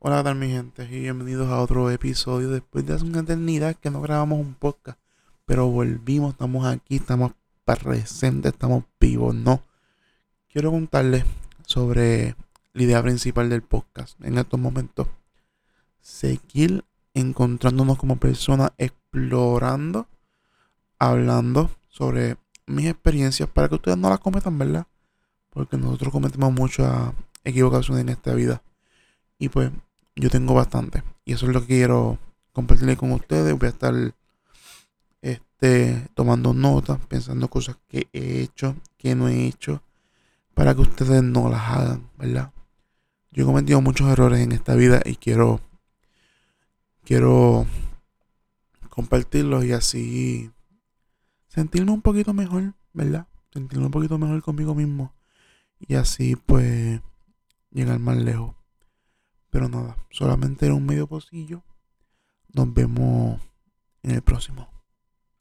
Hola, ¿qué tal mi gente? Y bienvenidos a otro episodio. Después de hace una eternidad que no grabamos un podcast, pero volvimos, estamos aquí, estamos presentes, estamos vivos, ¿no? Quiero contarles sobre la idea principal del podcast en estos momentos. Seguir encontrándonos como personas, explorando, hablando sobre mis experiencias para que ustedes no las cometan, ¿verdad? Porque nosotros cometemos muchas equivocaciones en esta vida. Y pues yo tengo bastante. Y eso es lo que quiero compartir con ustedes. Voy a estar este, tomando notas, pensando cosas que he hecho, que no he hecho, para que ustedes no las hagan, ¿verdad? Yo he cometido muchos errores en esta vida y quiero, quiero compartirlos y así sentirme un poquito mejor, ¿verdad? Sentirme un poquito mejor conmigo mismo y así pues llegar más lejos. Pero nada, solamente era un medio pocillo. Nos vemos en el próximo.